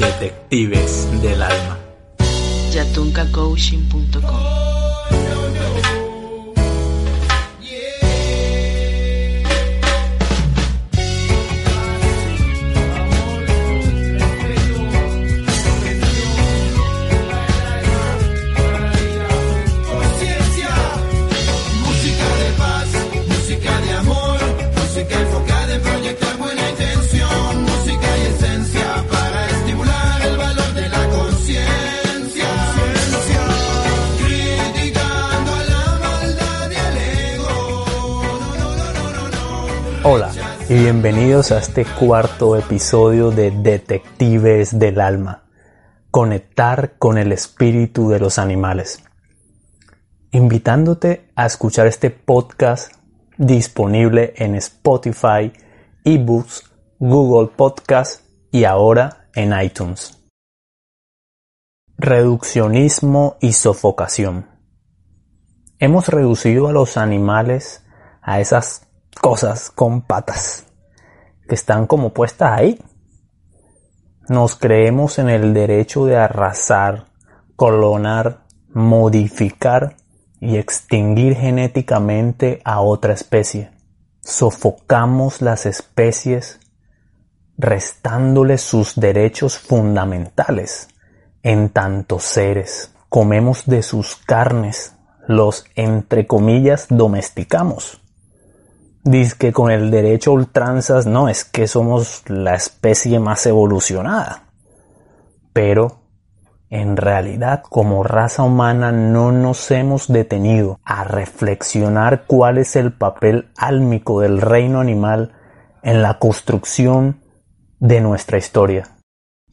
Detectives del alma. yatuncacoaching.com Hola y bienvenidos a este cuarto episodio de Detectives del alma. Conectar con el espíritu de los animales. Invitándote a escuchar este podcast disponible en Spotify, eBooks, Google Podcast y ahora en iTunes. Reduccionismo y sofocación. Hemos reducido a los animales a esas cosas con patas que están como puestas ahí. Nos creemos en el derecho de arrasar, clonar, modificar y extinguir genéticamente a otra especie. Sofocamos las especies restándoles sus derechos fundamentales en tantos seres. Comemos de sus carnes, los entre comillas domesticamos. Dice que con el derecho a ultranzas no es que somos la especie más evolucionada. Pero en realidad, como raza humana, no nos hemos detenido a reflexionar cuál es el papel álmico del reino animal en la construcción de nuestra historia.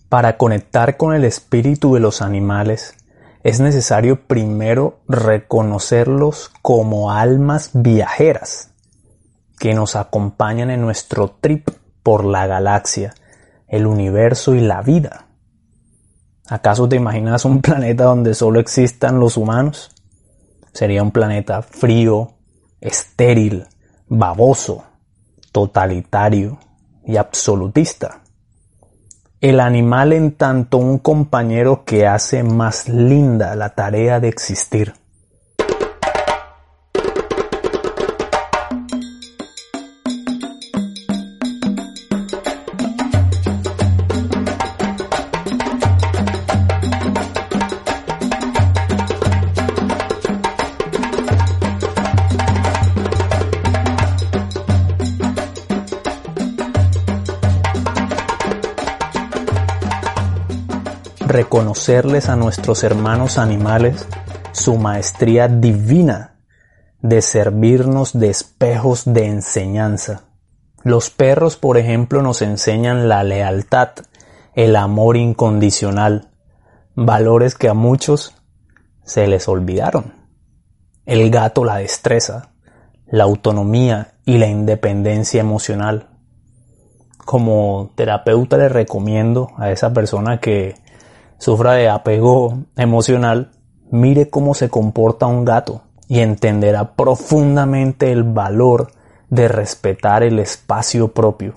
Para conectar con el espíritu de los animales, es necesario primero reconocerlos como almas viajeras que nos acompañan en nuestro trip por la galaxia, el universo y la vida. ¿Acaso te imaginas un planeta donde solo existan los humanos? Sería un planeta frío, estéril, baboso, totalitario y absolutista. El animal en tanto un compañero que hace más linda la tarea de existir. Reconocerles a nuestros hermanos animales su maestría divina de servirnos de espejos de enseñanza. Los perros, por ejemplo, nos enseñan la lealtad, el amor incondicional, valores que a muchos se les olvidaron. El gato la destreza, la autonomía y la independencia emocional. Como terapeuta le recomiendo a esa persona que sufra de apego emocional, mire cómo se comporta un gato y entenderá profundamente el valor de respetar el espacio propio.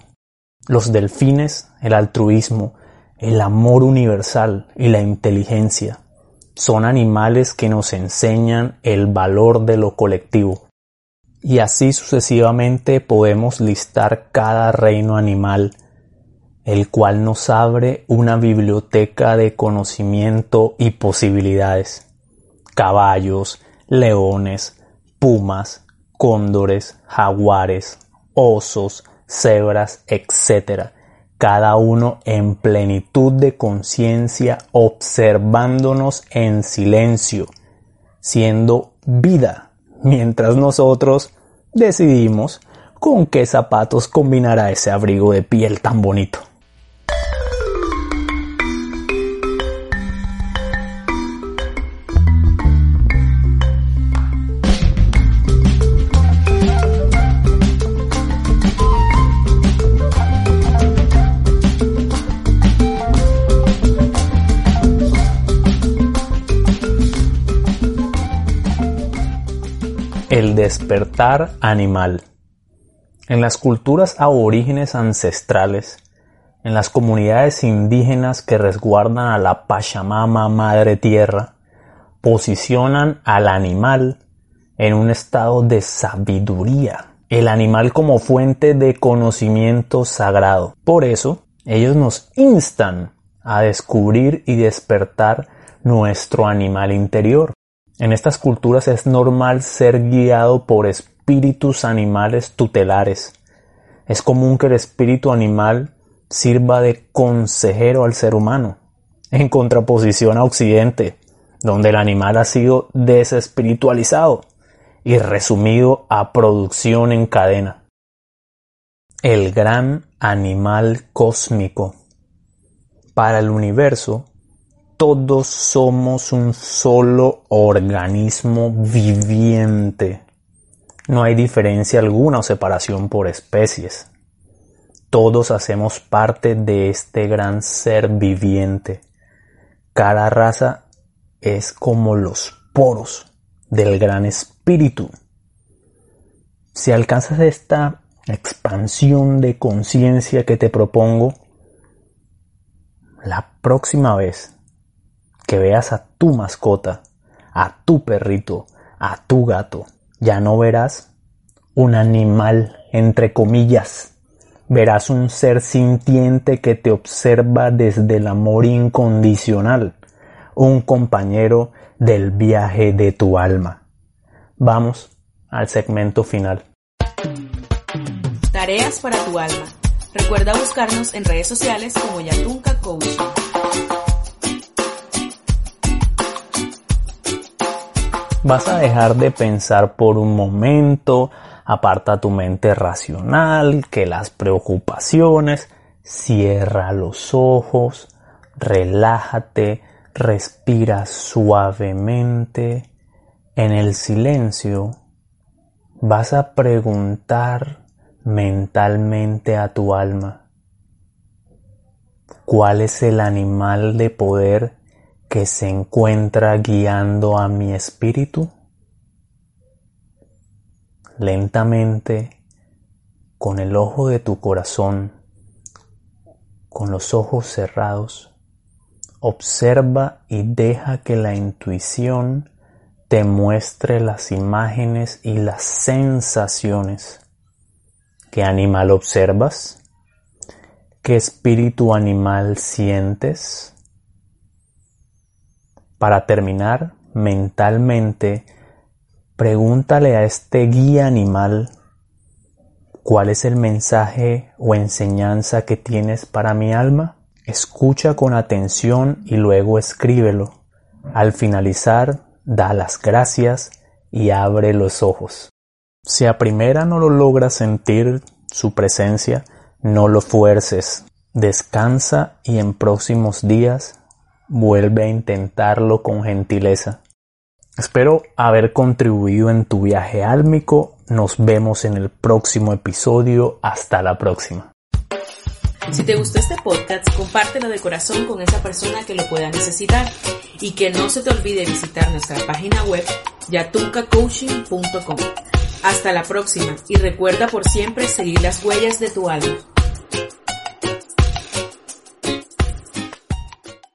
Los delfines, el altruismo, el amor universal y la inteligencia son animales que nos enseñan el valor de lo colectivo. Y así sucesivamente podemos listar cada reino animal el cual nos abre una biblioteca de conocimiento y posibilidades. Caballos, leones, pumas, cóndores, jaguares, osos, cebras, etc. Cada uno en plenitud de conciencia, observándonos en silencio, siendo vida, mientras nosotros decidimos con qué zapatos combinará ese abrigo de piel tan bonito. Despertar animal. En las culturas aborígenes ancestrales, en las comunidades indígenas que resguardan a la Pachamama Madre Tierra, posicionan al animal en un estado de sabiduría, el animal como fuente de conocimiento sagrado. Por eso, ellos nos instan a descubrir y despertar nuestro animal interior. En estas culturas es normal ser guiado por espíritus animales tutelares. Es común que el espíritu animal sirva de consejero al ser humano, en contraposición a Occidente, donde el animal ha sido desespiritualizado y resumido a producción en cadena. El gran animal cósmico. Para el universo, todos somos un solo organismo viviente. No hay diferencia alguna o separación por especies. Todos hacemos parte de este gran ser viviente. Cada raza es como los poros del gran espíritu. Si alcanzas esta expansión de conciencia que te propongo, la próxima vez que veas a tu mascota, a tu perrito, a tu gato, ya no verás un animal, entre comillas. Verás un ser sintiente que te observa desde el amor incondicional, un compañero del viaje de tu alma. Vamos al segmento final. Tareas para tu alma. Recuerda buscarnos en redes sociales como Yatunca. Vas a dejar de pensar por un momento, aparta tu mente racional, que las preocupaciones, cierra los ojos, relájate, respira suavemente. En el silencio vas a preguntar mentalmente a tu alma, ¿cuál es el animal de poder que se encuentra guiando a mi espíritu? Lentamente, con el ojo de tu corazón, con los ojos cerrados, observa y deja que la intuición te muestre las imágenes y las sensaciones ¿Qué animal observas? ¿Qué espíritu animal sientes? Para terminar, mentalmente, pregúntale a este guía animal cuál es el mensaje o enseñanza que tienes para mi alma. Escucha con atención y luego escríbelo. Al finalizar, da las gracias y abre los ojos. Si a primera no lo logras sentir su presencia, no lo fuerces. Descansa y en próximos días vuelve a intentarlo con gentileza. Espero haber contribuido en tu viaje álmico. Nos vemos en el próximo episodio. Hasta la próxima. Si te gustó este podcast, compártelo de corazón con esa persona que lo pueda necesitar y que no se te olvide visitar nuestra página web yatuncacoaching.com. Hasta la próxima y recuerda por siempre seguir las huellas de tu alma.